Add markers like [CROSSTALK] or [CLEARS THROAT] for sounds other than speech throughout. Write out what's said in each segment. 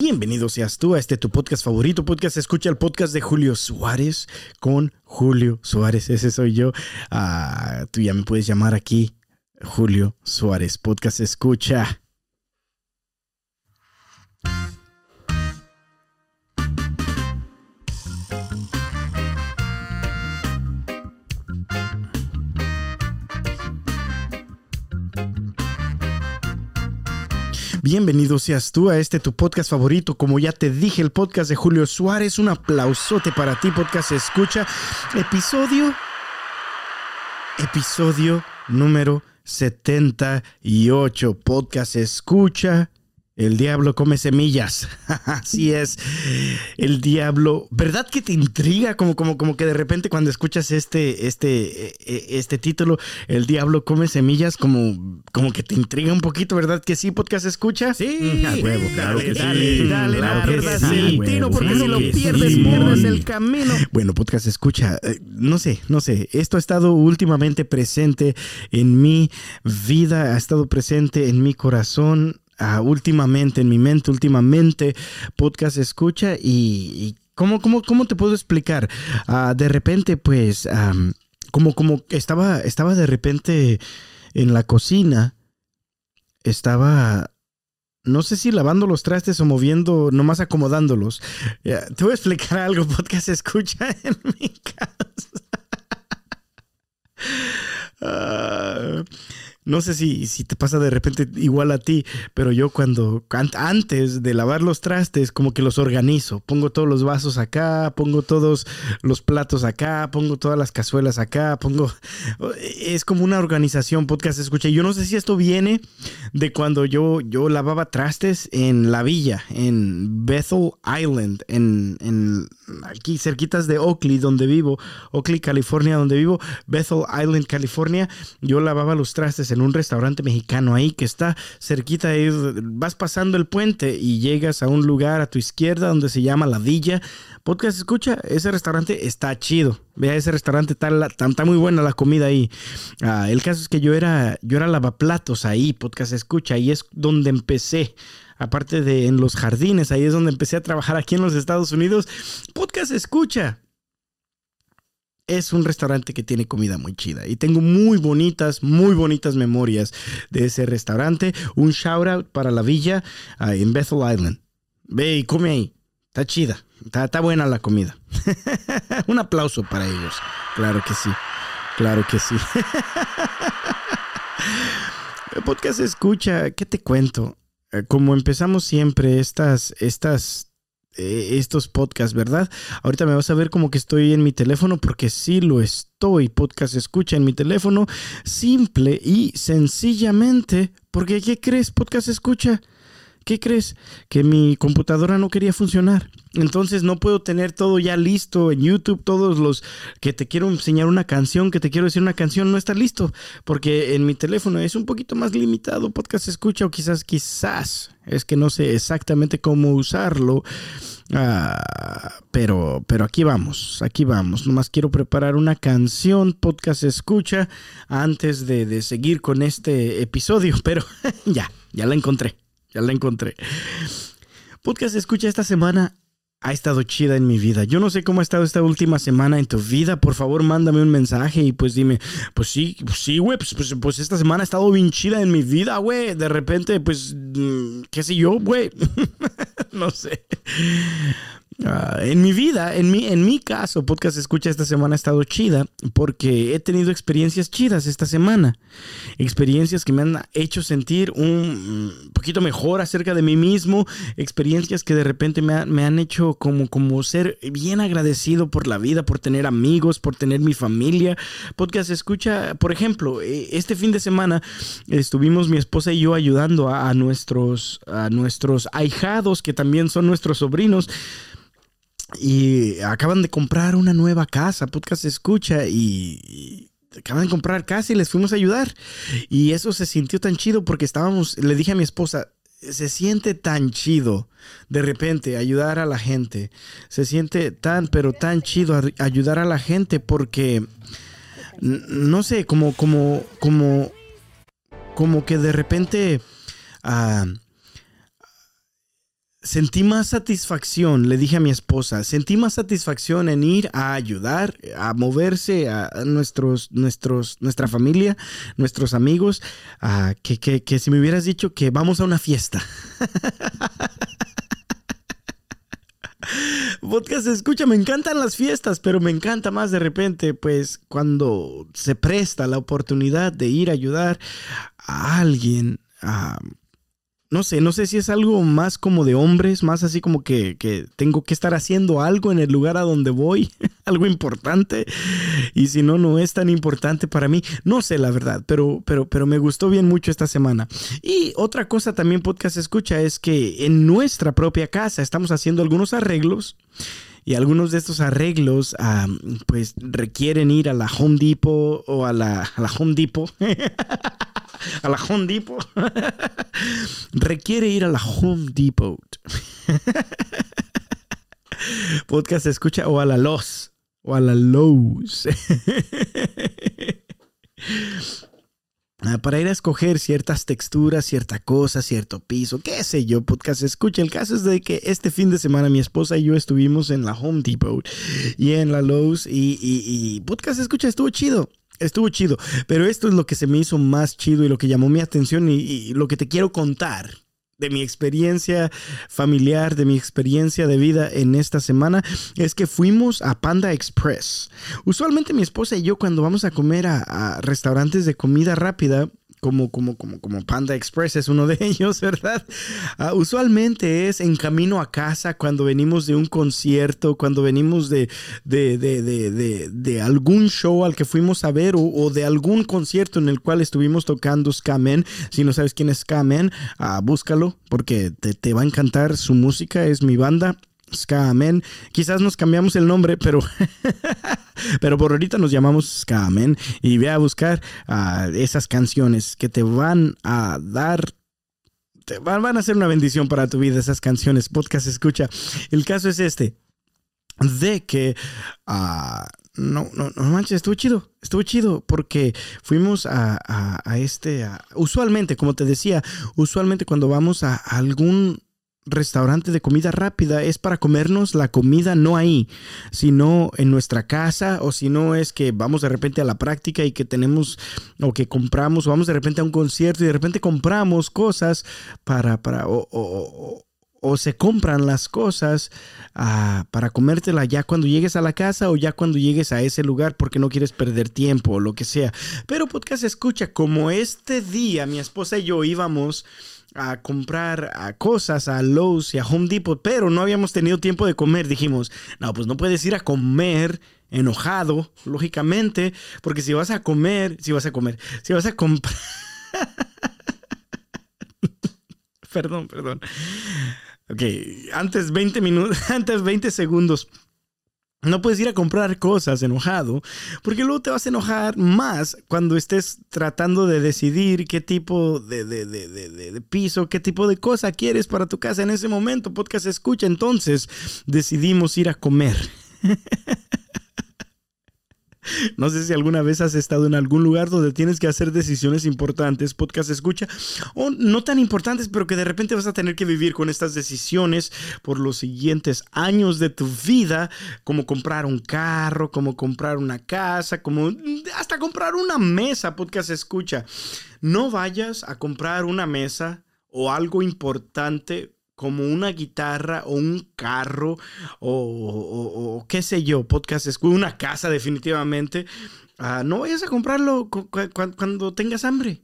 Bienvenido seas tú a este tu podcast favorito, podcast escucha el podcast de Julio Suárez con Julio Suárez, ese soy yo. Ah, tú ya me puedes llamar aquí Julio Suárez, podcast escucha. Bienvenido seas tú a este tu podcast favorito. Como ya te dije, el podcast de Julio Suárez. Un aplausote para ti, podcast escucha. Episodio. Episodio número 78. Podcast escucha el diablo come semillas. [LAUGHS] Así es. El diablo. ¿Verdad que te intriga? Como, como, como que de repente cuando escuchas este, este, e, e, este título, El diablo come semillas, como, como que te intriga un poquito, ¿verdad? Que sí, podcast escucha. Sí, [LAUGHS] A huevo, claro dale, que dale, sí. dale, Claro largas sí, el huevo, tiro, porque claro si lo pierdes, sí, pierdes el camino. Bueno, podcast escucha, eh, no sé, no sé, esto ha estado últimamente presente en mi vida, ha estado presente en mi corazón, ah, últimamente, en mi mente, últimamente, podcast escucha y, ¿cómo, cómo, cómo te puedo explicar? Ah, de repente, pues, am, como, como estaba, estaba de repente en la cocina, estaba... No sé si lavando los trastes o moviendo, nomás acomodándolos. Te voy a explicar algo, [LAUGHS] podcast escucha en mi casa. [LAUGHS] Ah, no sé si, si te pasa de repente igual a ti, pero yo cuando an- antes de lavar los trastes, como que los organizo. Pongo todos los vasos acá, pongo todos los platos acá, pongo todas las cazuelas acá, pongo. Es como una organización, podcast escucha. Yo no sé si esto viene de cuando yo, yo lavaba trastes en la villa, en Bethel Island, en, en aquí cerquitas de Oakley, donde vivo, Oakley, California, donde vivo, Bethel Island, California. Yo lavaba los trastes en un restaurante mexicano ahí que está cerquita. ahí, vas pasando el puente y llegas a un lugar a tu izquierda donde se llama La Villa. Podcast, escucha, ese restaurante está chido. Vea, ese restaurante está, está muy buena la comida ahí. Ah, el caso es que yo era, yo era lavaplatos ahí, podcast escucha, y es donde empecé. Aparte de en los jardines, ahí es donde empecé a trabajar aquí en los Estados Unidos. Podcast escucha. Es un restaurante que tiene comida muy chida y tengo muy bonitas, muy bonitas memorias de ese restaurante. Un shout out para la villa en Bethel Island. Ve y come ahí. Está chida. Está, está buena la comida. [LAUGHS] Un aplauso para ellos. Claro que sí. Claro que sí. [LAUGHS] El podcast escucha, ¿qué te cuento? Eh, Como empezamos siempre estas, estas, eh, estos podcasts, ¿verdad? Ahorita me vas a ver como que estoy en mi teléfono porque sí lo estoy. Podcast escucha en mi teléfono, simple y sencillamente, porque ¿qué crees? Podcast escucha. ¿Qué crees? Que mi computadora no quería funcionar. Entonces no puedo tener todo ya listo en YouTube, todos los que te quiero enseñar una canción, que te quiero decir una canción, no está listo. Porque en mi teléfono es un poquito más limitado, podcast escucha o quizás, quizás, es que no sé exactamente cómo usarlo. Ah, pero, pero aquí vamos, aquí vamos. Nomás quiero preparar una canción, podcast escucha, antes de, de seguir con este episodio. [LAUGHS] Pero ya, ya la encontré. La encontré. Podcast escucha esta semana ha estado chida en mi vida. Yo no sé cómo ha estado esta última semana en tu vida. Por favor, mándame un mensaje y pues dime, pues sí, pues sí, güey, pues, pues, pues esta semana ha estado bien chida en mi vida, güey. De repente, pues, mm, qué sé yo, güey. [LAUGHS] no sé. Ah, en mi vida, en mi, en mi caso, Podcast Escucha esta semana ha estado chida porque he tenido experiencias chidas esta semana. Experiencias que me han hecho sentir un poquito mejor acerca de mí mismo. Experiencias que de repente me, ha- me han hecho como, como ser bien agradecido por la vida, por tener amigos, por tener mi familia. Podcast Escucha, por ejemplo, eh, este fin de semana estuvimos mi esposa y yo ayudando a nuestros, a nuestros ahijados, que también son nuestros sobrinos. Y acaban de comprar una nueva casa, podcast escucha, y, acaban de comprar casa y les fuimos a ayudar. Y eso se sintió tan chido porque estábamos, le dije a mi esposa, se siente tan chido de repente ayudar a la gente. Se siente tan, pero tan chido ayudar a la gente porque, no sé, como, como, como, como que de repente... ah, sentí más satisfacción, le dije a mi esposa, sentí más satisfacción en ir a ayudar, a moverse a nuestros, nuestros, nuestra familia, nuestros amigos, que, que, que si me hubieras dicho que vamos a una fiesta. [LAUGHS] Podcast escucha, me encantan las fiestas, pero me encanta más de repente, pues, cuando se presta la oportunidad de ir a ayudar a alguien, a no sé, no sé si es algo más como de hombres, más así como que, tengo que estar haciendo algo en el lugar a donde voy, [LAUGHS] algo importante, y si no, no es tan importante para mí. No sé la verdad, pero, pero, pero me gustó bien mucho esta semana. Y otra cosa también podcast escucha es que en nuestra propia casa estamos haciendo algunos arreglos. Y algunos de estos arreglos, pues, requieren ir a la Home Depot o a la, a la Home Depot. [LAUGHS] a la Home Depot. [LAUGHS] Requiere ir a la Home Depot. [LAUGHS] Podcast escucha o a la Los o a la Lowe's. Ah, para ir a escoger ciertas texturas, cierta cosa, cierto piso, qué sé yo, podcast escucha. El caso es de que este fin de semana mi esposa y yo estuvimos en la Home Depot y en la Lowe's y, y podcast escucha, estuvo chido. Estuvo chido, pero esto es lo que se me hizo más chido y lo que llamó mi atención y, lo que te quiero contar de mi experiencia familiar, de mi experiencia de vida en esta semana, es que fuimos a Panda Express. Usualmente mi esposa y yo cuando vamos a comer a restaurantes de comida rápida, como, como, como, como Panda Express es uno de [LAUGHS] ellos, ¿verdad? Ah, usualmente es en camino a casa cuando venimos de un concierto, cuando venimos de, de, de, de, de algún show al que fuimos a ver o, de algún concierto en el cual estuvimos tocando Skamen. Si no sabes quién es Skamen, uh, búscalo porque te, te va a encantar su música, es mi banda. Ska Quizás nos cambiamos el nombre, pero, [LAUGHS] pero por ahorita nos llamamos Ska Y ve a buscar uh, esas canciones que te van a dar van, a ser una bendición para tu vida esas canciones. Podcast escucha. El caso es este. De que uh, no, no, no manches, estuvo chido, estuvo chido porque fuimos a, a, este, usualmente, como te decía, usualmente cuando vamos a algún restaurante de comida rápida es para comernos la comida no ahí, sino en nuestra casa o si no es que vamos de repente a la práctica y que tenemos o que compramos o vamos de repente a un concierto y de repente compramos cosas para, para o, o, o se compran las cosas ah, para comértela ya cuando llegues a la casa o ya cuando llegues a ese lugar porque no quieres perder tiempo o lo que sea. Pero podcast escucha, como este día mi esposa y yo íbamos a comprar a cosas a Lowe's y a Home Depot, pero no habíamos tenido tiempo de comer. Dijimos, no, pues no puedes ir a comer enojado, lógicamente, porque si vas a comer, si vas a comer, si vas a comprar... [LAUGHS] perdón, perdón. Ok, antes 20 minutos, [LAUGHS] antes 20 segundos. No puedes ir a comprar cosas enojado, porque luego te vas a enojar más cuando estés tratando de decidir qué tipo de, de, piso, qué tipo de cosa quieres para tu casa en ese momento. Podcast escucha, entonces decidimos ir a comer. [LAUGHS] [LAUGHS] No sé si alguna vez has estado en algún lugar donde tienes que hacer decisiones importantes, podcast escucha, o no tan importantes, pero que de repente vas a tener que vivir con estas decisiones por los siguientes años de tu vida, como comprar un carro, como comprar una casa, como hasta comprar una mesa, podcast escucha. No vayas a comprar una mesa o algo importante como una guitarra o un carro o, qué sé yo, podcast, una casa definitivamente, ah, no vayas a comprarlo cuando tengas hambre.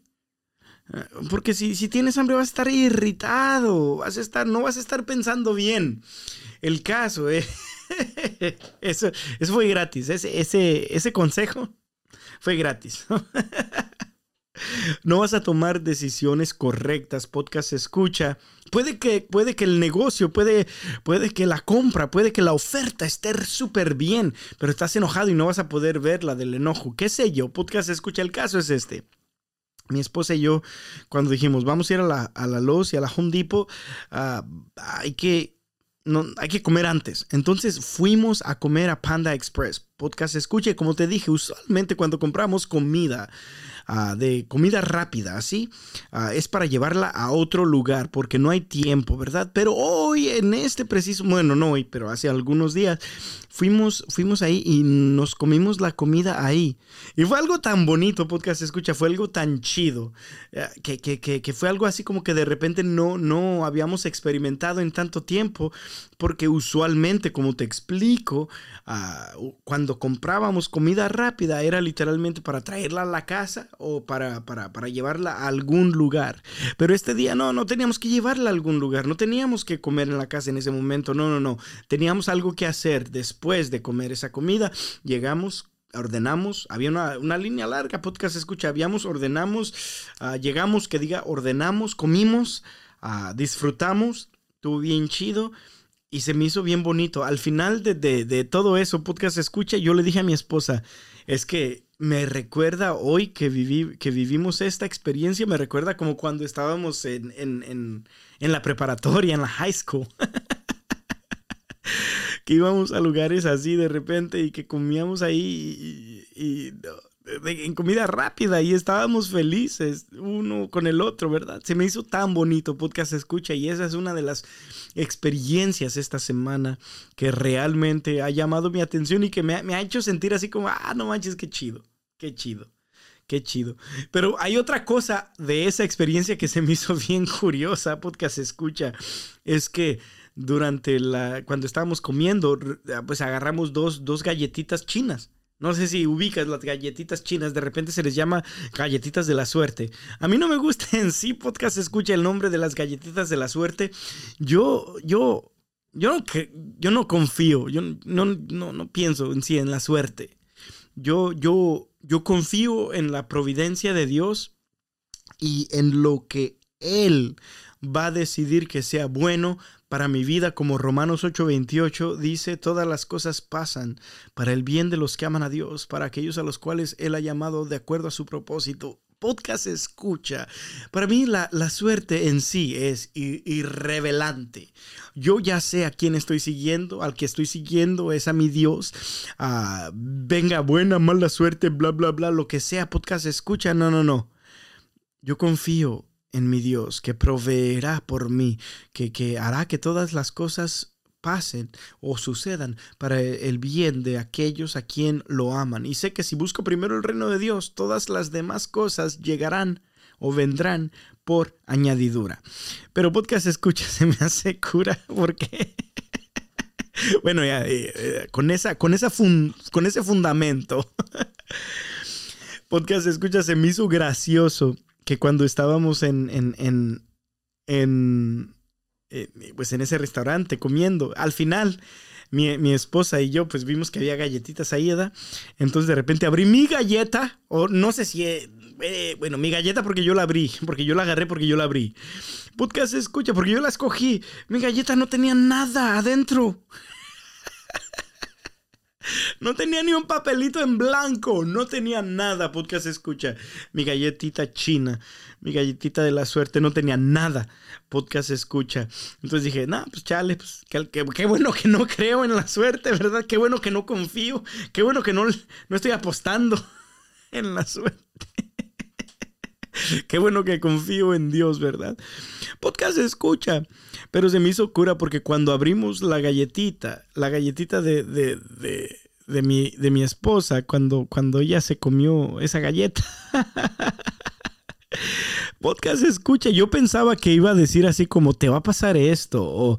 Ah, porque si, si, tienes hambre vas a estar irritado, vas a estar, no vas a estar pensando bien. El caso, eh, [LAUGHS] eso, eso fue gratis, ese, ese, ese consejo fue gratis. [LAUGHS] No vas a tomar decisiones correctas, podcast escucha. Puede que, puede que el negocio, puede, puede que la compra, puede que la oferta esté súper bien, pero estás enojado y no vas a poder verla del enojo. ¿Qué sé yo? Podcast escucha, el caso es este. Mi esposa y yo, cuando dijimos, vamos a ir a la, a la Lowe's y a la Home Depot, ah, hay que no, hay que comer antes. Entonces fuimos a comer a Panda Express. Podcast escuche, como te dije, usualmente cuando compramos comida ah, de comida rápida, ¿así? Ah, es para llevarla a otro lugar porque no hay tiempo, ¿verdad? Pero hoy, en este preciso, bueno, no hoy, pero hace algunos días, fuimos, fuimos ahí y nos comimos la comida ahí. Y fue algo tan bonito, podcast escucha, fue algo tan chido, eh, que, que, que, fue algo así como que de repente no, no habíamos experimentado en tanto tiempo, porque usualmente, como te explico, ah, cuando comprábamos comida rápida era literalmente para traerla a la casa o para, para, para, llevarla a algún lugar. Pero este día no, no teníamos que llevarla a algún lugar, no teníamos que comer en la casa en ese momento, no, no, no, teníamos algo que hacer después de comer esa comida. Llegamos, ordenamos, había una, línea larga, podcast escucha, habíamos, ordenamos, ah, llegamos, que diga, ordenamos, comimos, uh, disfrutamos, estuvo bien chido y se me hizo bien bonito. Al final de, de, todo eso, podcast escucha, yo le dije a mi esposa, es que me recuerda hoy que, viví, que vivimos esta experiencia, me recuerda como cuando estábamos en, en, en, en la preparatoria, en la high school. [LAUGHS] que íbamos a lugares así de repente y que comíamos ahí y, en comida rápida y estábamos felices uno con el otro, ¿verdad? Se me hizo tan bonito podcast escucha y esa es una de las experiencias esta semana que realmente ha llamado mi atención y que me ha, hecho sentir así como, ah, no manches, qué chido, qué chido. Qué chido. Pero hay otra cosa de esa experiencia que se me hizo [LAUGHS] bien curiosa, podcast escucha, es que durante la, cuando estábamos comiendo, pues agarramos dos, dos galletitas chinas. No sé si ubicas las galletitas chinas, de repente se les llama galletitas de la suerte. A mí no me gusta en sí, podcast escucha el nombre de las galletitas de la suerte. Yo, yo, yo no, yo no confío, yo no, no, no pienso en sí en la suerte. Yo, yo, yo confío en la providencia de Dios y en lo que Él va a decidir que sea bueno para mi vida, como Romanos 8:28 dice, todas las cosas pasan para el bien de los que aman a Dios, para aquellos a los cuales Él ha llamado de acuerdo a su propósito. Podcast escucha. Para mí la, suerte en sí es irrevelante. Yo ya sé a quién estoy siguiendo, al que estoy siguiendo es a mi Dios. Ah, venga, buena, mala suerte, bla, bla, bla, lo que sea, podcast escucha. No, no, no. Yo confío en mi Dios, que proveerá por mí, que, que hará que todas las cosas pasen o sucedan para el bien de aquellos a quien lo aman. Y sé que si busco primero el reino de Dios, todas las demás cosas llegarán o vendrán por añadidura. Pero podcast escucha, [LAUGHS] se me hace cura porque... [LAUGHS] bueno, ya, eh, eh, con, esa, con, esa con ese fundamento, [LAUGHS] podcast escucha, se me hizo gracioso que cuando estábamos en, en, en, eh, pues en ese restaurante comiendo, al final mi, mi, esposa y yo pues vimos que había galletitas ahí, ¿verdad? Entonces de repente abrí mi galleta, o no sé si, eh, eh, bueno, mi galleta porque yo la abrí, porque yo la agarré porque yo la abrí. Podcast escucha, porque yo la escogí. Mi galleta no tenía nada adentro. No tenía ni un papelito en blanco, no tenía nada, podcast escucha. Mi galletita china, mi galletita de la suerte no tenía nada, podcast escucha. Entonces dije, no, pues chale, pues qué, bueno que no creo en la suerte, ¿verdad? Qué bueno que no confío, qué bueno que no, no estoy apostando [LAUGHS] en la suerte. [LAUGHS] Qué bueno que confío en Dios, ¿verdad? Podcast escucha. Pero se me hizo cura porque cuando abrimos la galletita, la galletita de, de, de, de mi, de mi esposa, cuando, cuando ella se comió esa galleta. [LAUGHS] Podcast escucha, yo pensaba que iba a decir así como te va a pasar esto o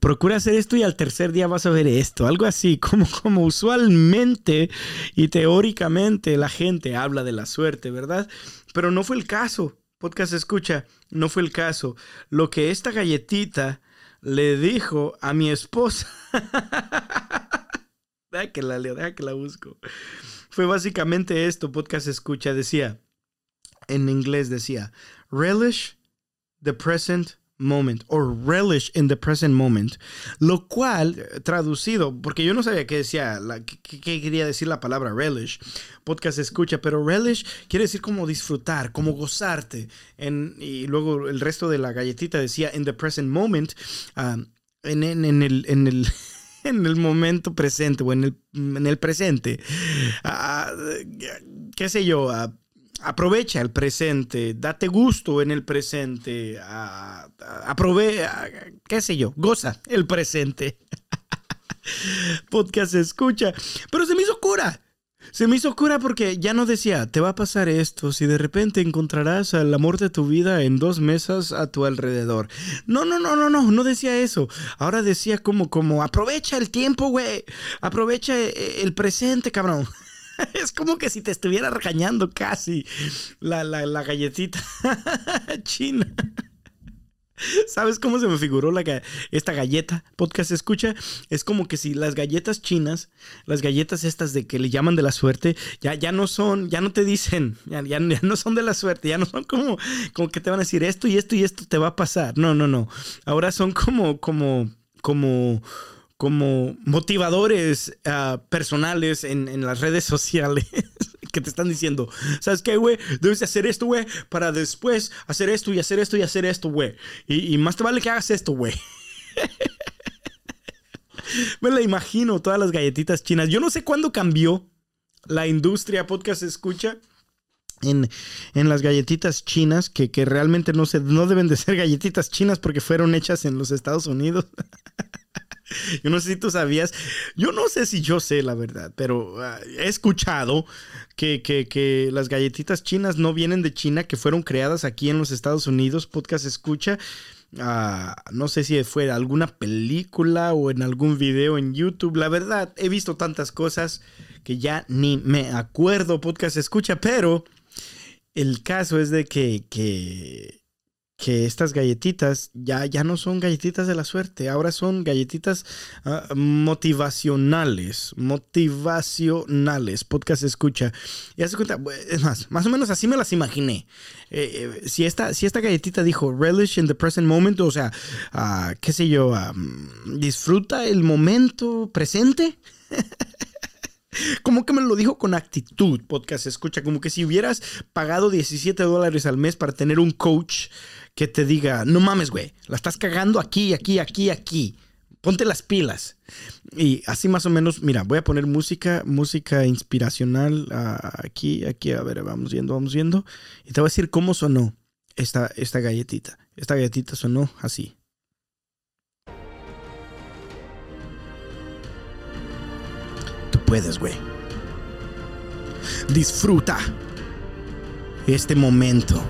procura hacer esto y al tercer día vas a ver esto, algo así, [LAUGHS] como, como usualmente y teóricamente la gente habla de la suerte, ¿verdad? Pero no fue el caso. Podcast escucha, no fue el caso. Lo que esta galletita le dijo a mi esposa. [LAUGHS] deja que la leo, deja que la busco. Fue básicamente esto, podcast escucha, decía, en inglés decía, relish the present moment or relish in the present moment, lo cual traducido, porque yo no sabía qué decía, qué, quería decir la palabra relish, podcast escucha, pero relish quiere decir como disfrutar, como gozarte, en, y luego el resto de la galletita decía in the present moment, um, en, el, en el [LAUGHS] en el momento presente o en el, en el presente. Uh, qué sé yo, uh, aprovecha el presente, date gusto en el presente, aprove, qué sé yo, goza el presente. [LAUGHS] Podcast escucha, pero se me hizo cura. Se me hizo cura porque ya no decía, te va a pasar esto si de repente encontrarás al amor de tu vida en dos mesas a tu alrededor. No, no, no, no, no, no decía eso. Ahora decía como, como, aprovecha el tiempo, güey. Aprovecha eh, el presente, cabrón. [LAUGHS] [LAUGHS] Es como que si te estuviera regañando casi la, la, la galletita [LAUGHS] china. ¿Sabes cómo se me figuró la, esta galleta? Podcast escucha. Es como que si las galletas chinas, las galletas estas de que le llaman de la suerte, ya, ya no son, ya no te dicen, ya, ya, no son de la suerte, ya no son como, como que te van a decir esto y esto y esto te va a pasar. No, no, no. Ahora son como, como, como como motivadores ah, personales en, en, las redes [LAUGHS] sociales que te están diciendo, ¿sabes qué, güey? Debes hacer esto, güey, para después hacer esto y hacer esto y hacer esto, güey. Y, más te vale que hagas esto, güey. [LAUGHS] Me la imagino, todas las galletitas chinas. Yo no sé cuándo cambió la industria podcast escucha. En, en, las galletitas chinas, que, que realmente no, se, no deben de ser galletitas chinas porque fueron hechas en los Estados Unidos. [LAUGHS] [LAUGHS] Yo no sé si tú sabías, yo no sé si yo sé la verdad, pero ah, he escuchado que, que, las galletitas chinas no vienen de China, que fueron creadas aquí en los Estados Unidos. Podcast escucha. Ah, no sé si fue alguna película o en algún video en YouTube. La verdad, he visto tantas cosas que ya ni me acuerdo. Podcast escucha, pero el caso es de que, que que estas galletitas ya, ya no son galletitas de la suerte, ahora son galletitas ah, motivacionales, motivacionales, podcast escucha. Y hace cuenta, es más, más o menos así me las imaginé. Eh, eh, si, esta, si esta galletita dijo relish in the present moment, o sea, uh, qué sé yo, disfruta el momento presente. [LAUGHS] Como que me lo dijo con actitud, podcast escucha, como que si hubieras pagado 17 dólares al mes para tener un coach que te diga, no mames, güey, la estás cagando aquí, aquí, aquí, aquí. Ponte las pilas. Y así más o menos, mira, voy a poner música, música inspiracional ah, aquí, aquí, a ver, vamos viendo, vamos viendo. Y te voy a decir cómo sonó esta, esta galletita. Esta galletita sonó así. Tú puedes, güey. Disfruta este momento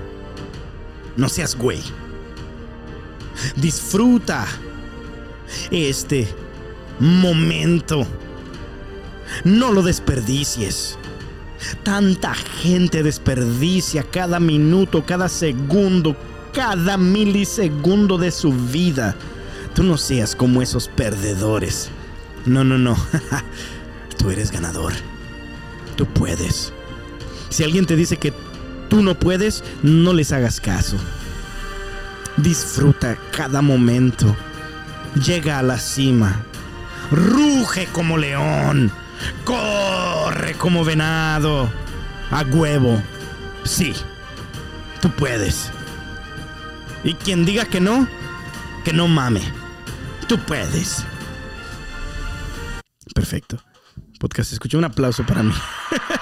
no seas güey. Disfruta este momento. No lo desperdicies. Tanta gente desperdicia cada minuto, cada segundo, cada milisegundo de su vida. Tú no seas como esos perdedores. No, no, no. [LAUGHS] Tú eres ganador. Tú puedes. Si alguien te dice que tú no puedes, no les hagas caso. Disfruta cada momento. Llega a la cima. Ruge como león. Corre como venado. A huevo. Sí. Tú puedes. Y quien diga que no, que no mame. Tú puedes. Perfecto. Podcast, escuché un aplauso para mí. [LAUGHS]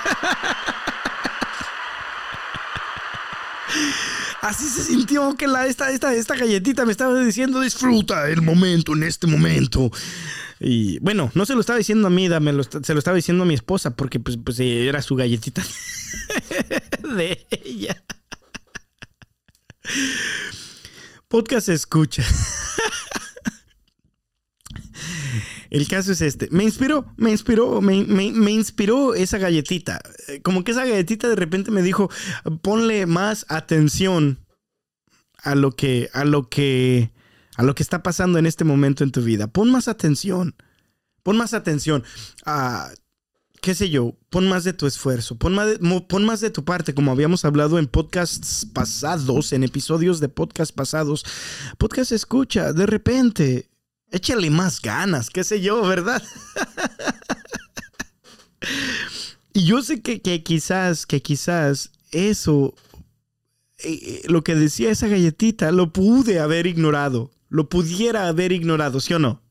Así se sintió que la, esta, esta, esta galletita me estaba diciendo, disfruta el momento, en este momento. Y bueno, no se lo estaba diciendo a mí, se lo estaba diciendo a mi esposa, porque pues, pues era su galletita [LAUGHS] de ella. Podcast escucha. El caso es este. Me inspiró, me inspiró, me, inspiró esa galletita. Como que esa galletita de repente me dijo, ponle más atención a lo que, a lo que, a lo que está pasando en este momento en tu vida. Pon más atención. Pon más atención a, qué sé yo, pon más de tu esfuerzo, pon más de, pon más de tu parte, como habíamos hablado en podcasts pasados, en episodios de podcast pasados. Podcast escucha, de repente Échale más ganas, qué sé yo, ¿verdad? y yo sé que, quizás, que quizás eso, eh, eh, lo que decía esa galletita, lo pude haber ignorado, lo pudiera haber ignorado, ¿sí o no?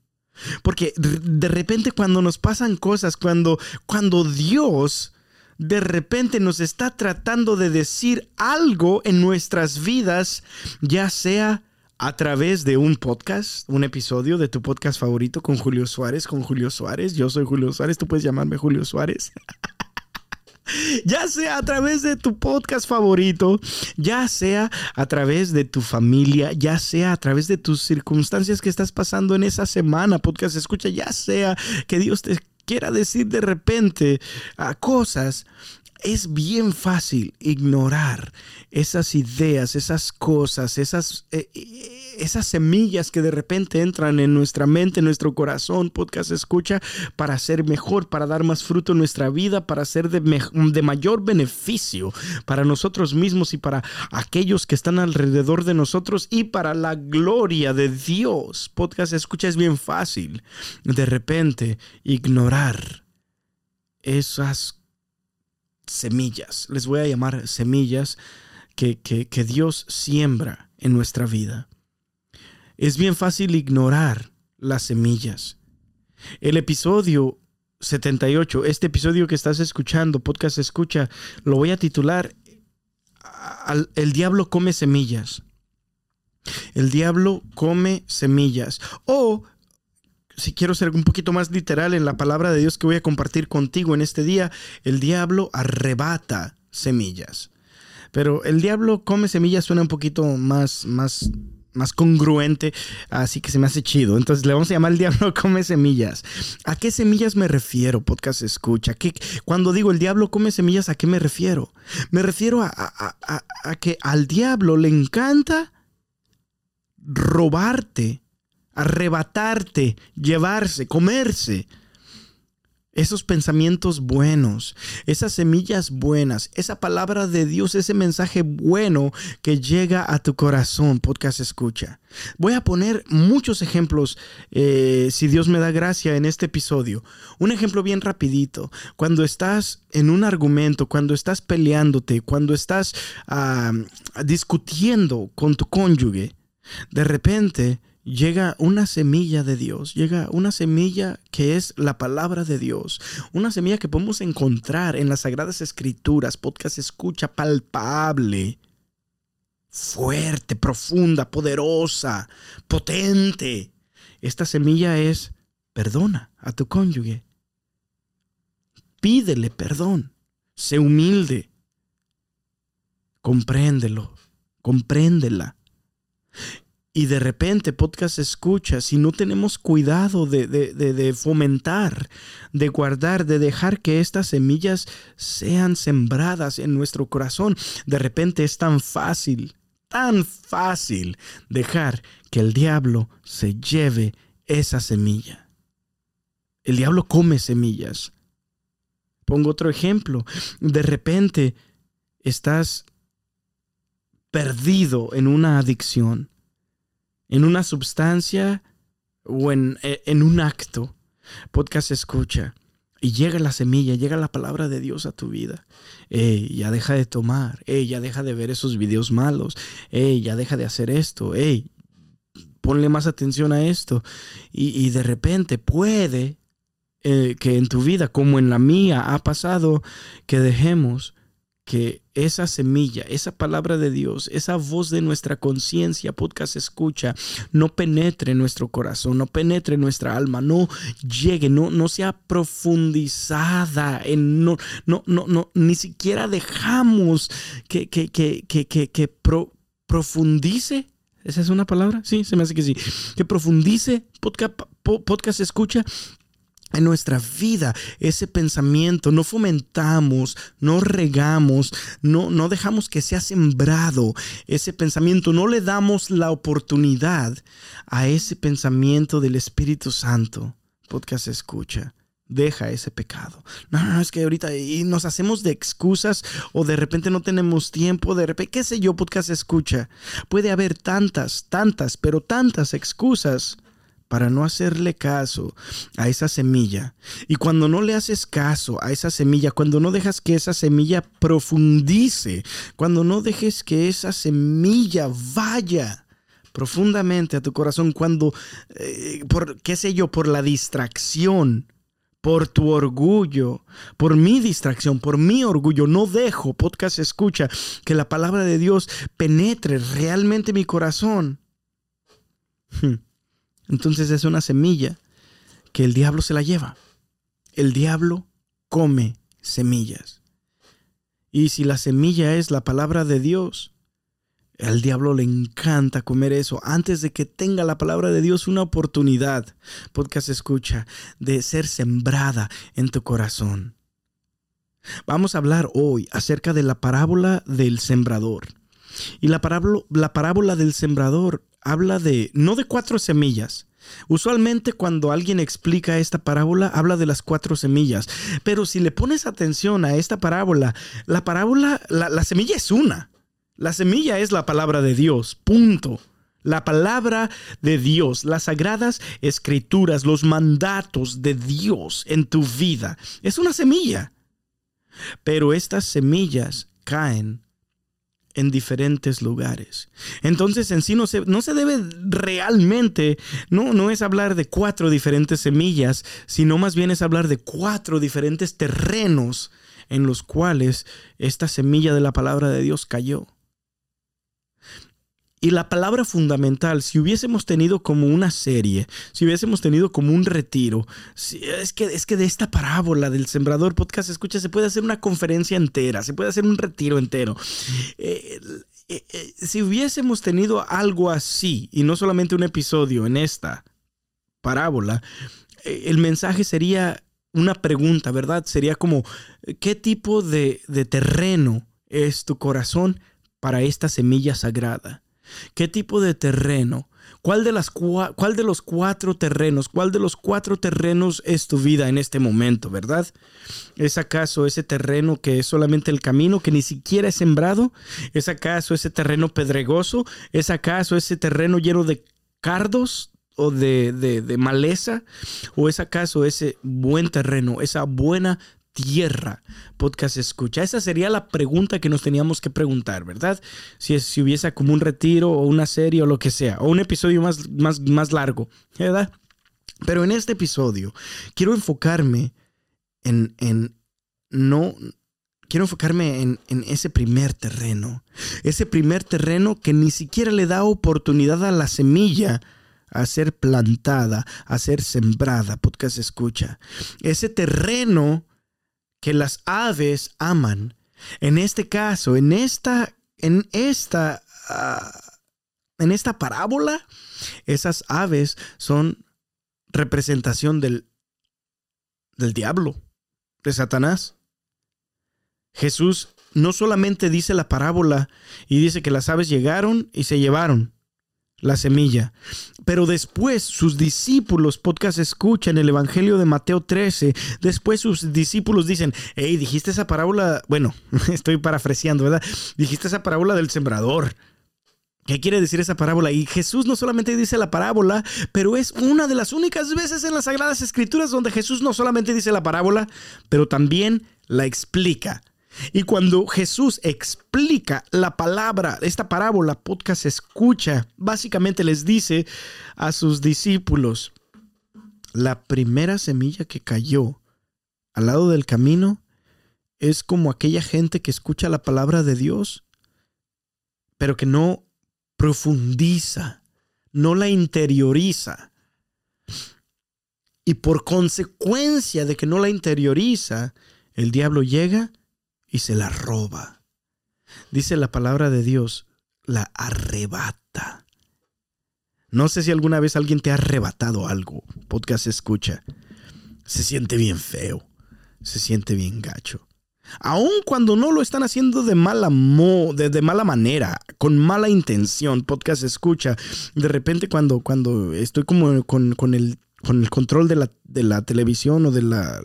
Porque de repente cuando nos pasan cosas, cuando, cuando Dios de repente nos está tratando de decir algo en nuestras vidas, ya sea a través de un podcast, un episodio de tu podcast favorito con Julio Suárez, con Julio Suárez. Yo soy Julio Suárez, tú puedes llamarme Julio Suárez. [LAUGHS] ya sea a través de tu podcast favorito, ya sea a través de tu familia, ya sea a través de tus circunstancias que estás pasando en esa semana, podcast escucha, ya sea que Dios te quiera decir de repente a cosas es bien fácil ignorar esas ideas, esas cosas, esas, eh, eh, esas semillas que de repente entran en nuestra mente, en nuestro corazón, podcast escucha, para ser mejor, para dar más fruto en nuestra vida, para ser de, de mayor beneficio para nosotros mismos y para aquellos que están alrededor de nosotros y para la gloria de Dios. Podcast escucha es bien fácil de repente ignorar esas semillas, les voy a llamar semillas que, que, Dios siembra en nuestra vida. Es bien fácil ignorar las semillas. El episodio 78, este episodio que estás escuchando, podcast escucha, lo voy a titular El diablo come semillas. El diablo come semillas. O si quiero ser un poquito más literal en la palabra de Dios que voy a compartir contigo en este día, el diablo arrebata semillas. Pero el diablo come semillas suena un poquito más, más, más congruente, así que se me hace chido. Entonces le vamos a llamar el diablo [LAUGHS] come semillas. ¿A qué semillas me refiero, podcast escucha? ¿Qué, cuando digo el diablo come semillas, ¿a qué me refiero? Me refiero a, a que al diablo le encanta robarte arrebatarte, llevarse, comerse. Esos pensamientos buenos, esas semillas buenas, esa palabra de Dios, ese mensaje bueno que llega a tu corazón, podcast escucha. Voy a poner muchos ejemplos, eh, si Dios me da gracia, en este episodio. Un ejemplo bien rapidito. Cuando estás en un argumento, cuando estás peleándote, cuando estás ah, discutiendo con tu cónyuge, de repente llega una semilla de Dios, llega una semilla que es la palabra de Dios, una semilla que podemos encontrar en las Sagradas Escrituras, podcast escucha palpable, fuerte, profunda, poderosa, potente. Esta semilla es perdona a tu cónyuge. Pídele perdón. Sé humilde. Compréndelo. Compréndela. Y de repente podcast escucha, si no tenemos cuidado de, de, fomentar, de guardar, de dejar que estas semillas sean sembradas en nuestro corazón, de repente es tan fácil, tan fácil dejar que el diablo se lleve esa semilla. El diablo come semillas. Pongo otro ejemplo. De repente estás perdido en una adicción en una sustancia o en, e, en un acto. Podcast escucha. Y llega la semilla, llega la palabra de Dios a tu vida. Ey, ya deja de tomar. Ey, ya deja de ver esos videos malos. Ey, ya deja de hacer esto. Ey, ponle más atención a esto. Y, de repente puede eh, que en tu vida, como en la mía, ha pasado que dejemos que esa semilla, esa palabra de Dios, esa voz de nuestra conciencia, podcast escucha, no penetre en nuestro corazón, no penetre en nuestra alma, no llegue, no, no sea profundizada, no, no, no, no, ni siquiera dejamos que, que, que, que, que, profundice. ¿Esa es una palabra? Sí, se me hace que sí. Que profundice, podcast, podcast escucha en nuestra vida ese pensamiento, no fomentamos, no regamos, no, no dejamos que sea sembrado ese pensamiento, no le damos la oportunidad a ese pensamiento del Espíritu Santo. Podcast escucha. Deja ese pecado. No, no, es que ahorita y nos hacemos de excusas o de repente no tenemos tiempo, de repente, qué sé yo, podcast escucha. Puede haber tantas, tantas, pero tantas excusas para no hacerle caso a esa semilla. Y cuando no le haces caso a esa semilla, cuando no dejas que esa semilla profundice, cuando no dejes que esa semilla vaya profundamente a tu corazón, cuando, eh, por, qué sé yo, por la distracción, por tu orgullo, por mi distracción, por mi orgullo, no dejo, podcast escucha, que la palabra de Dios penetre realmente mi corazón. Hmm. Entonces es una semilla que el diablo se la lleva. El diablo come semillas. Y si la semilla es la palabra de Dios, al diablo le encanta comer eso antes de que tenga la palabra de Dios una oportunidad, podcast escucha, de ser sembrada en tu corazón. Vamos a hablar hoy acerca de la parábola del sembrador. Y la parábola, la parábola del sembrador habla de, no de cuatro semillas, Usualmente cuando alguien explica esta parábola habla de las cuatro semillas, pero si le pones atención a esta parábola, la parábola, la, semilla es una. La semilla es la palabra de Dios, punto. La palabra de Dios, las sagradas escrituras, los mandatos de Dios en tu vida. Es una semilla. Pero estas semillas caen en diferentes lugares. Entonces en sí no se, no se debe realmente, no, no es hablar de cuatro diferentes semillas, sino más bien es hablar de cuatro diferentes terrenos en los cuales esta semilla de la palabra de Dios cayó. Y la palabra fundamental, si hubiésemos tenido como una serie, si hubiésemos tenido como un retiro, es, que, es que de esta parábola del sembrador podcast, escucha, se puede hacer una conferencia entera, se puede hacer un retiro entero. Eh, eh, eh, si hubiésemos tenido algo así, y no solamente un episodio en esta parábola, el mensaje sería una pregunta, ¿verdad? Sería como, ¿qué tipo de, de terreno es tu corazón para esta semilla sagrada? ¿Qué tipo de terreno? ¿Cuál de, las, ¿Cuál de los cuatro terrenos? ¿Cuál de los cuatro terrenos es tu vida en este momento, verdad? ¿Es acaso ese terreno que es solamente el camino, que ni siquiera es sembrado? ¿Es acaso ese terreno pedregoso? ¿Es acaso ese terreno lleno de cardos? o de, de, de maleza? ¿O es acaso ese buen terreno, esa buena tierra podcast escucha? Esa sería la pregunta que nos teníamos que preguntar, ¿verdad? Si, si hubiese como un retiro o una serie o lo que sea, o un episodio más, más, más largo, ¿verdad? Pero en este episodio quiero enfocarme en, en no, quiero enfocarme en, en, ese primer terreno. Ese primer terreno que ni siquiera le da oportunidad a la semilla a ser plantada, a ser sembrada. Podcast escucha. Ese terreno que las aves aman. En este caso, en esta, en esta, ah, en esta parábola, esas aves son representación del, del diablo, de Satanás. Jesús no solamente dice la parábola y dice que las aves llegaron y se llevaron, la semilla. Pero después sus discípulos, podcast escuchan el Evangelio de Mateo 13, después sus discípulos dicen, hey, dijiste esa parábola, bueno, [LAUGHS] estoy parafraseando, ¿verdad? Dijiste esa parábola del sembrador. ¿Qué quiere decir esa parábola? Y Jesús no solamente dice la parábola, pero es una de las únicas veces en las Sagradas Escrituras donde Jesús no solamente dice la parábola, pero también la explica. Y cuando Jesús explica la palabra, esta parábola, podcast escucha, básicamente les dice a sus discípulos, la primera semilla que cayó al lado del camino es como aquella gente que escucha la palabra de Dios, pero que no profundiza, no la interioriza. Y por consecuencia de que no la interioriza, el diablo llega y se la roba. Dice la palabra de Dios, la arrebata. No sé si alguna vez alguien te ha arrebatado algo. Podcast escucha. Se siente bien feo. Se siente bien gacho. Aun cuando no lo están haciendo de mala, mo, de, mala manera, con mala intención, podcast escucha. De repente cuando, cuando estoy como con, con el con el control de la, de la televisión o de la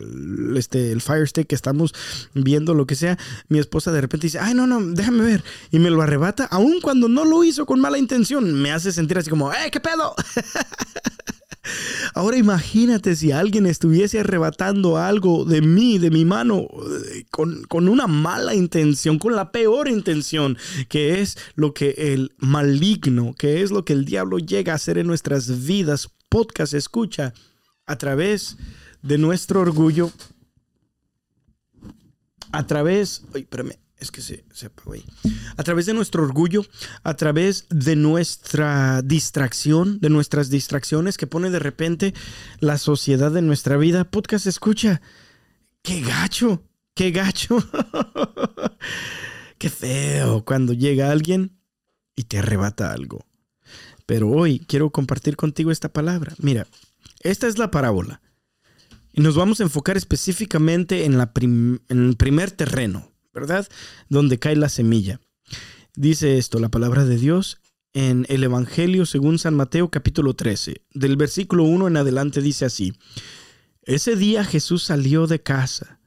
este el Fire Stick que estamos viendo lo que sea, mi esposa de repente dice, "Ay, no, no, déjame ver." Y me lo arrebata, aun cuando no lo hizo con mala intención, me hace sentir así como, "Eh, qué pedo." [LAUGHS] Ahora imagínate si alguien estuviese arrebatando algo de mí, de mi mano, con, con, una mala intención, con la peor intención, que es lo que el maligno, que es lo que el diablo llega a hacer en nuestras vidas. Podcast escucha a través de nuestro orgullo a través, ay, espérame, es que se, se apagó. A través de nuestro orgullo, a través de nuestra distracción, de nuestras distracciones que pone de repente la sociedad en nuestra vida. Podcast escucha. ¡Qué gacho! ¡Qué gacho! [LAUGHS] ¡Qué feo cuando llega alguien y te arrebata algo! Pero hoy quiero compartir contigo esta palabra. Mira, esta es la parábola. Y nos vamos a enfocar específicamente en el primer terreno, ¿verdad? Donde cae la semilla. Dice esto, la palabra de Dios en el Evangelio según San Mateo capítulo 13. Del versículo 1 en adelante dice así. Ese día Jesús salió de casa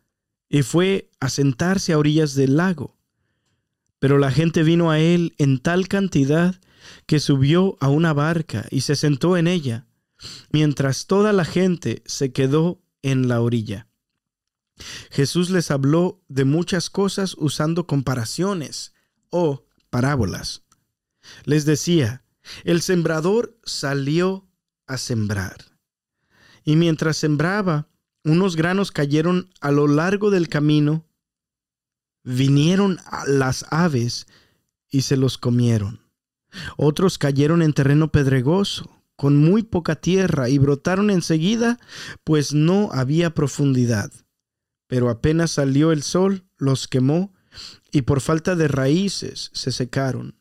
y fue a sentarse a orillas del lago. Pero la gente vino a él en tal cantidad que subió a una barca y se sentó en ella, mientras toda la gente se quedó en la orilla. Jesús les habló de muchas cosas usando comparaciones o parábolas. Les decía, el sembrador salió a sembrar. Y mientras sembraba, unos granos cayeron a lo largo del camino, vinieron las aves y se los comieron. Otros cayeron en terreno pedregoso, con muy poca tierra, y brotaron enseguida, pues no había profundidad. Pero apenas salió el sol, los quemó, y por falta de raíces se secaron.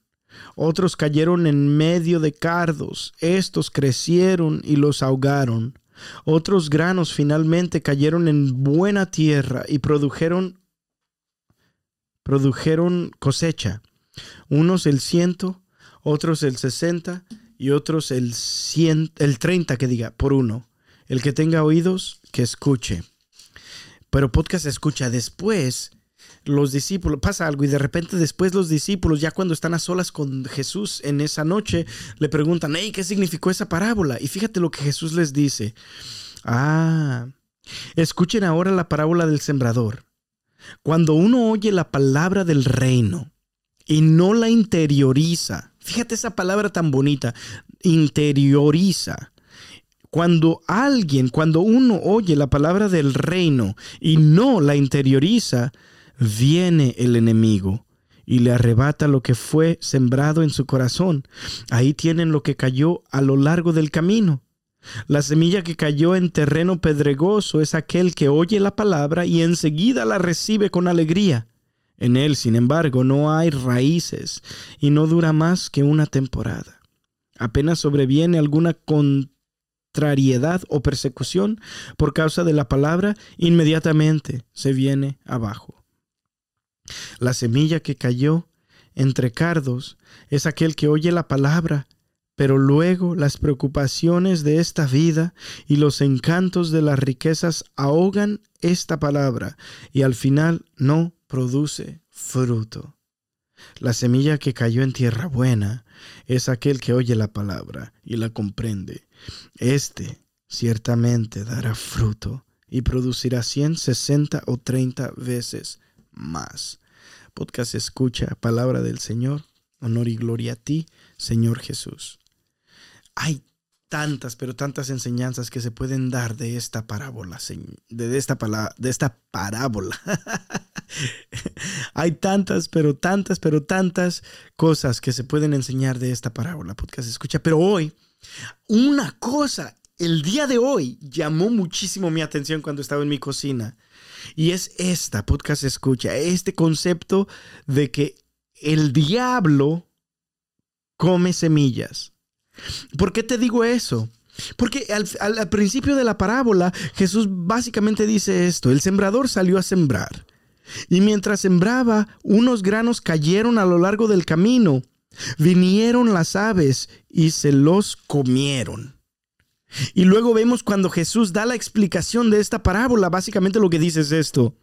Otros cayeron en medio de cardos, estos crecieron y los ahogaron. Otros granos finalmente cayeron en buena tierra y produjeron produjeron cosecha, unos el ciento, otros el sesenta y otros el cien, el treinta que diga por uno. El que tenga oídos, que escuche. Pero podcast escucha después los discípulos, pasa algo y de repente después los discípulos, ya cuando están a solas con Jesús en esa noche, le preguntan, hey, ¿qué significó esa parábola? Y fíjate lo que Jesús les dice. Ah, escuchen ahora la parábola del sembrador. Cuando uno oye la palabra del reino y no la interioriza, fíjate esa palabra tan bonita, interioriza. Cuando alguien, cuando uno oye la palabra del reino y no la interioriza, viene el enemigo y le arrebata lo que fue sembrado en su corazón. Ahí tienen lo que cayó a lo largo del camino. La semilla que cayó en terreno pedregoso es aquel que oye la palabra y enseguida la recibe con alegría. En él, sin embargo, no hay raíces y no dura más que una temporada. Apenas sobreviene alguna o persecución por causa de la palabra, inmediatamente se viene abajo. La semilla que cayó entre cardos es aquel que oye la palabra, pero luego las preocupaciones de esta vida y los encantos de las riquezas ahogan esta palabra y al final no produce fruto. La semilla que cayó en tierra buena es aquel que oye la palabra y la comprende. Este ciertamente dará fruto y producirá cien, sesenta o treinta veces más. Podcast escucha, palabra del Señor, honor y gloria a ti, Señor Jesús. Hay tantas, pero tantas enseñanzas que se pueden dar de esta parábola, de esta, de esta parábola. [LAUGHS] Hay tantas, pero tantas, pero tantas cosas que se pueden enseñar de esta parábola, podcast escucha. Pero hoy, una cosa, el día de hoy, llamó muchísimo mi atención cuando estaba en mi cocina. Y es esta, podcast escucha, este concepto de que el diablo come semillas. ¿Por qué te digo eso? Porque al, principio de la parábola Jesús básicamente dice esto, el sembrador salió a sembrar. Y mientras sembraba, unos granos cayeron a lo largo del camino. Vinieron las aves y se los comieron. Y luego vemos cuando Jesús da la explicación de esta parábola, básicamente lo que dice es esto.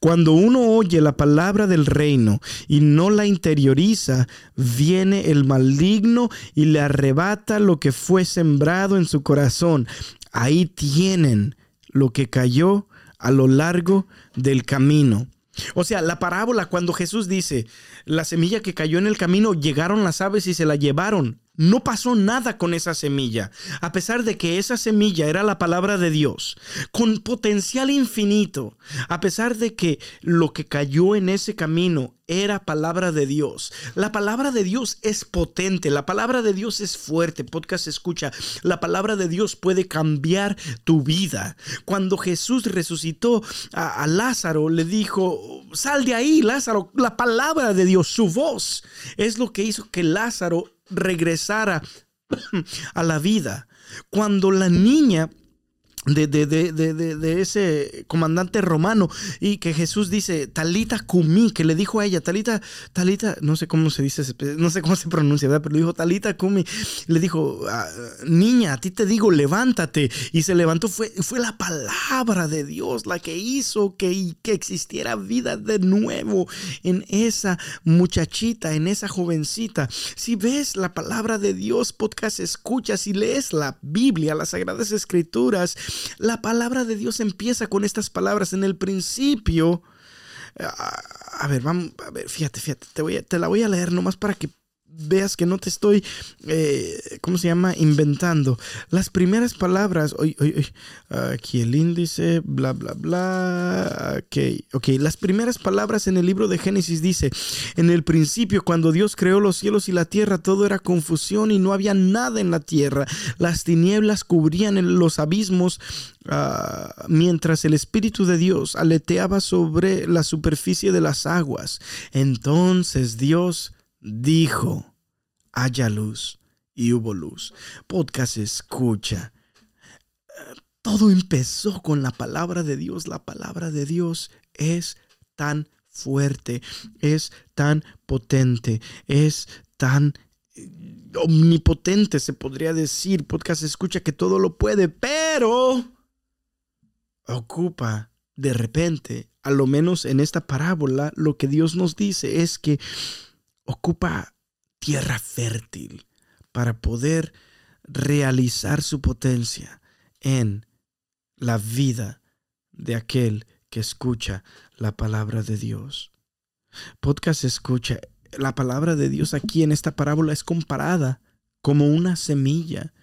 Cuando uno oye la palabra del reino y no la interioriza, viene el maligno y le arrebata lo que fue sembrado en su corazón. Ahí tienen lo que cayó a lo largo del camino. O sea, la parábola cuando Jesús dice, la semilla que cayó en el camino, llegaron las aves y se la llevaron. no pasó nada con esa semilla, a pesar de que esa semilla era la palabra de Dios, con potencial infinito, a pesar de que lo que cayó en ese camino era palabra de Dios. La palabra de Dios es potente, la palabra de Dios es fuerte. Podcast escucha, la palabra de Dios puede cambiar tu vida. Cuando Jesús resucitó a, Lázaro, le dijo, sal de ahí, Lázaro. La palabra de Dios, su voz, es lo que hizo que Lázaro regresara [CLEARS THROAT] a la vida. Cuando la niña de, de, de, de, ese comandante romano y que Jesús dice Talita Kumi, que le dijo a ella, Talita, Talita, no sé cómo se dice, no sé cómo se pronuncia, pero le dijo Talita Kumi, le dijo, ah, niña, a ti te digo, levántate. Y se levantó, fue, fue la palabra de Dios la que hizo que, que existiera vida de nuevo en esa muchachita, en esa jovencita. Si ves la palabra de Dios, podcast, escuchas y lees la Biblia, las Sagradas Escrituras, la palabra de Dios empieza con estas palabras. En el principio, a, ver, vamos, a ver, fíjate, fíjate, te, voy te la voy a leer nomás para que veas que no te estoy, eh, ¿cómo se llama? Inventando. Las primeras palabras, oye, oye, aquí el índice, bla, bla, bla. Ok, ok. Las primeras palabras en el libro de Génesis dice, en el principio, cuando Dios creó los cielos y la tierra, todo era confusión y no había nada en la tierra. Las tinieblas cubrían los abismos ah, mientras el Espíritu de Dios aleteaba sobre la superficie de las aguas. Entonces Dios dijo, haya luz y hubo luz. Podcast escucha. Todo empezó con la palabra de Dios. La palabra de Dios es tan fuerte, es tan potente, es tan eh, omnipotente, se podría decir. Podcast escucha que todo lo puede, pero ocupa de repente, a lo menos en esta parábola, lo que Dios nos dice es que ocupa tierra fértil para poder realizar su potencia en la vida de aquel que escucha la palabra de Dios. Podcast escucha, la palabra de Dios aquí en esta parábola es comparada como una semilla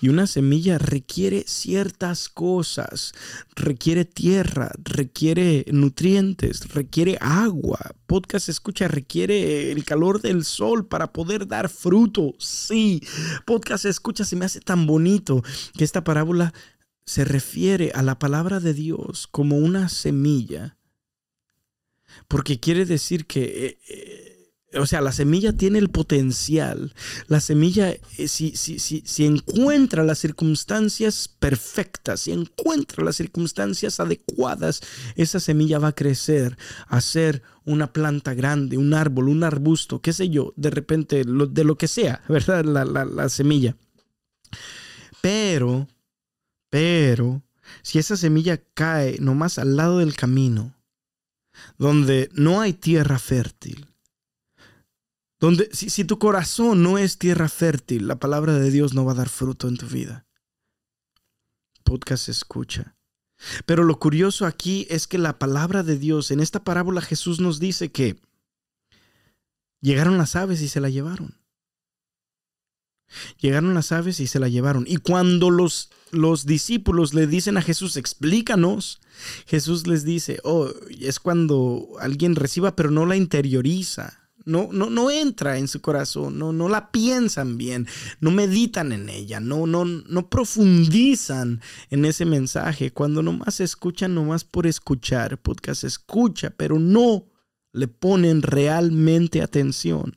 y una semilla requiere ciertas cosas, requiere tierra, requiere nutrientes, requiere agua. Podcast escucha, requiere el calor del sol para poder dar fruto. Sí, podcast escucha, se me hace tan bonito que esta parábola se refiere a la palabra de Dios como una semilla. Porque quiere decir que... Eh, eh, o sea, la semilla tiene el potencial. La semilla, eh, si, si, si, si, encuentra las circunstancias perfectas, si encuentra las circunstancias adecuadas, esa semilla va a crecer, a ser una planta grande, un árbol, un arbusto, qué sé yo, de repente, de lo que sea, [LAUGHS] ¿verdad? La, la, la semilla. Pero, pero, si esa semilla cae nomás al lado del camino, donde no hay tierra fértil, donde si, tu corazón no es tierra fértil, la palabra de Dios no va a dar fruto en tu vida. Podcast escucha. Pero lo curioso aquí es que la palabra de Dios, en esta parábola Jesús nos dice que llegaron las aves y se la llevaron. Llegaron las aves y se la llevaron. Y cuando los, los discípulos le dicen a Jesús, explícanos, Jesús les dice, oh, es cuando alguien reciba pero no la interioriza no, no, no entra en su corazón, no, no la piensan bien, no meditan en ella, no, no, no profundizan en ese mensaje. Cuando nomás escuchan, nomás por escuchar, podcast escucha, pero no le ponen realmente atención.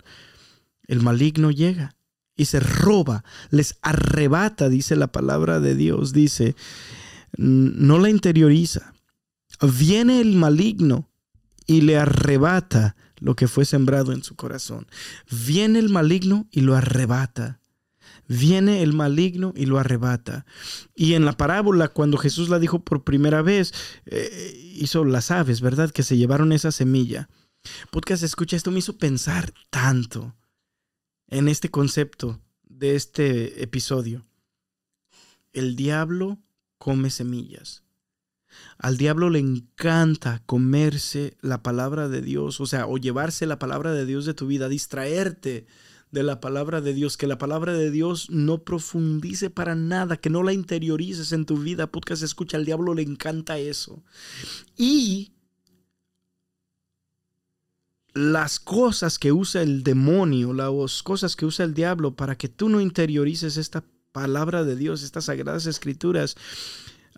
El maligno llega y se roba, les arrebata, dice la palabra de Dios, dice, no la interioriza. Viene el maligno y le arrebata lo que fue sembrado en su corazón. Viene el maligno y lo arrebata. Viene el maligno y lo arrebata. Y en la parábola, cuando Jesús la dijo por primera vez, eh, hizo las aves, ¿verdad? Que se llevaron esa semilla. Podcast, escucha, esto me hizo pensar tanto en este concepto de este episodio. El diablo come semillas. Al diablo le encanta comerse la palabra de Dios, o sea, o llevarse la palabra de Dios de tu vida, distraerte de la palabra de Dios, que la palabra de Dios no profundice para nada, que no la interiorices en tu vida. Podcast escucha, al diablo le encanta eso. Y las cosas que usa el demonio, las cosas que usa el diablo para que tú no interiorices esta palabra de Dios, estas sagradas escrituras,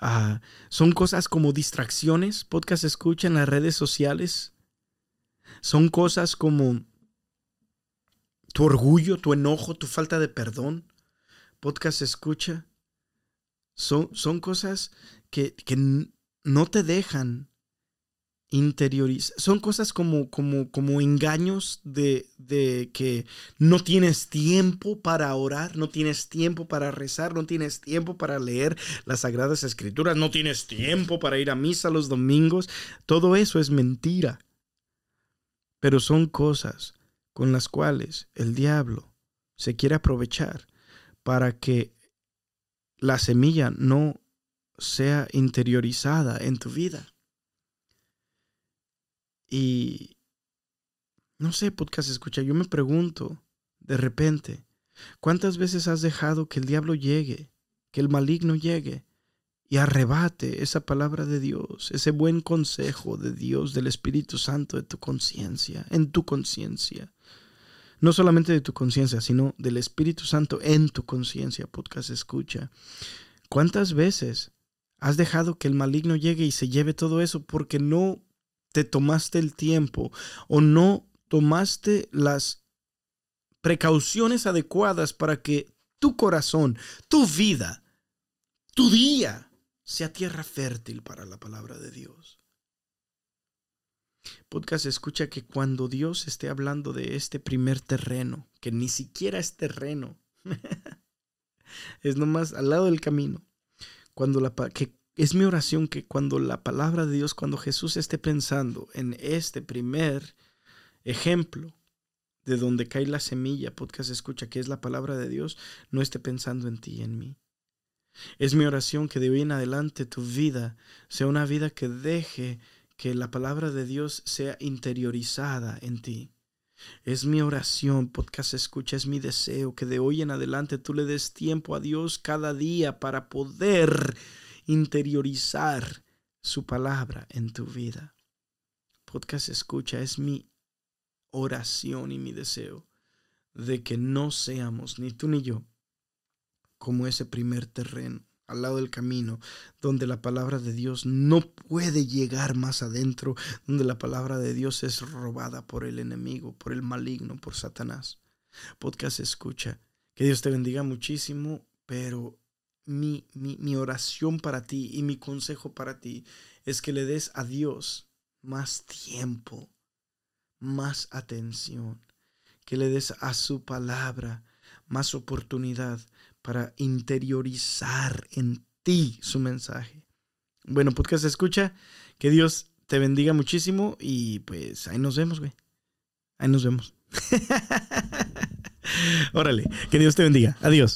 ah, son cosas como distracciones, podcast escucha en las redes sociales, son cosas como tu orgullo, tu enojo, tu falta de perdón, podcast escucha, son, son cosas que, que no te dejan Son cosas como, como, como engaños de, de, que no tienes tiempo para orar, no tienes tiempo para rezar, no tienes tiempo para leer las Sagradas Escrituras, no tienes tiempo para ir a misa los domingos. Todo eso es mentira. Pero son cosas con las cuales el diablo se quiere aprovechar para que la semilla no sea interiorizada en tu vida. Y no sé, podcast escucha, yo me pregunto, de repente, ¿cuántas veces has dejado que el diablo llegue, que el maligno llegue y arrebate esa palabra de Dios, ese buen consejo de Dios, del Espíritu Santo de tu conciencia, en tu conciencia? No solamente de tu conciencia, sino del Espíritu Santo en tu conciencia, podcast escucha. ¿Cuántas veces has dejado que el maligno llegue y se lleve todo eso porque no te tomaste el tiempo o no tomaste las precauciones adecuadas para que tu corazón, tu vida, tu día sea tierra fértil para la palabra de Dios. Podcast escucha que cuando Dios esté hablando de este primer terreno, que ni siquiera es terreno, [LAUGHS] es nomás al lado del camino, cuando la, que es mi oración que cuando la palabra de Dios, cuando Jesús esté pensando en este primer ejemplo de donde cae la semilla, podcast escucha, que es la palabra de Dios, no esté pensando en ti y en mí. Es mi oración que de hoy en adelante tu vida sea una vida que deje que la palabra de Dios sea interiorizada en ti. Es mi oración, podcast escucha, es mi deseo que de hoy en adelante tú le des tiempo a Dios cada día para poder interiorizar su palabra en tu vida. Podcast escucha, es mi oración y mi deseo de que no seamos, ni tú ni yo, como ese primer terreno al lado del camino, donde la palabra de Dios no puede llegar más adentro, donde la palabra de Dios es robada por el enemigo, por el maligno, por Satanás. Podcast escucha. Que Dios te bendiga muchísimo, pero mi, mi, oración para ti y mi consejo para ti es que le des a Dios más tiempo, más atención, que le des a su palabra más oportunidad para interiorizar en ti su mensaje. Bueno, podcast escucha, que Dios te bendiga muchísimo y pues ahí nos vemos, güey. Ahí nos vemos. [LAUGHS] Órale, que Dios te bendiga. Adiós.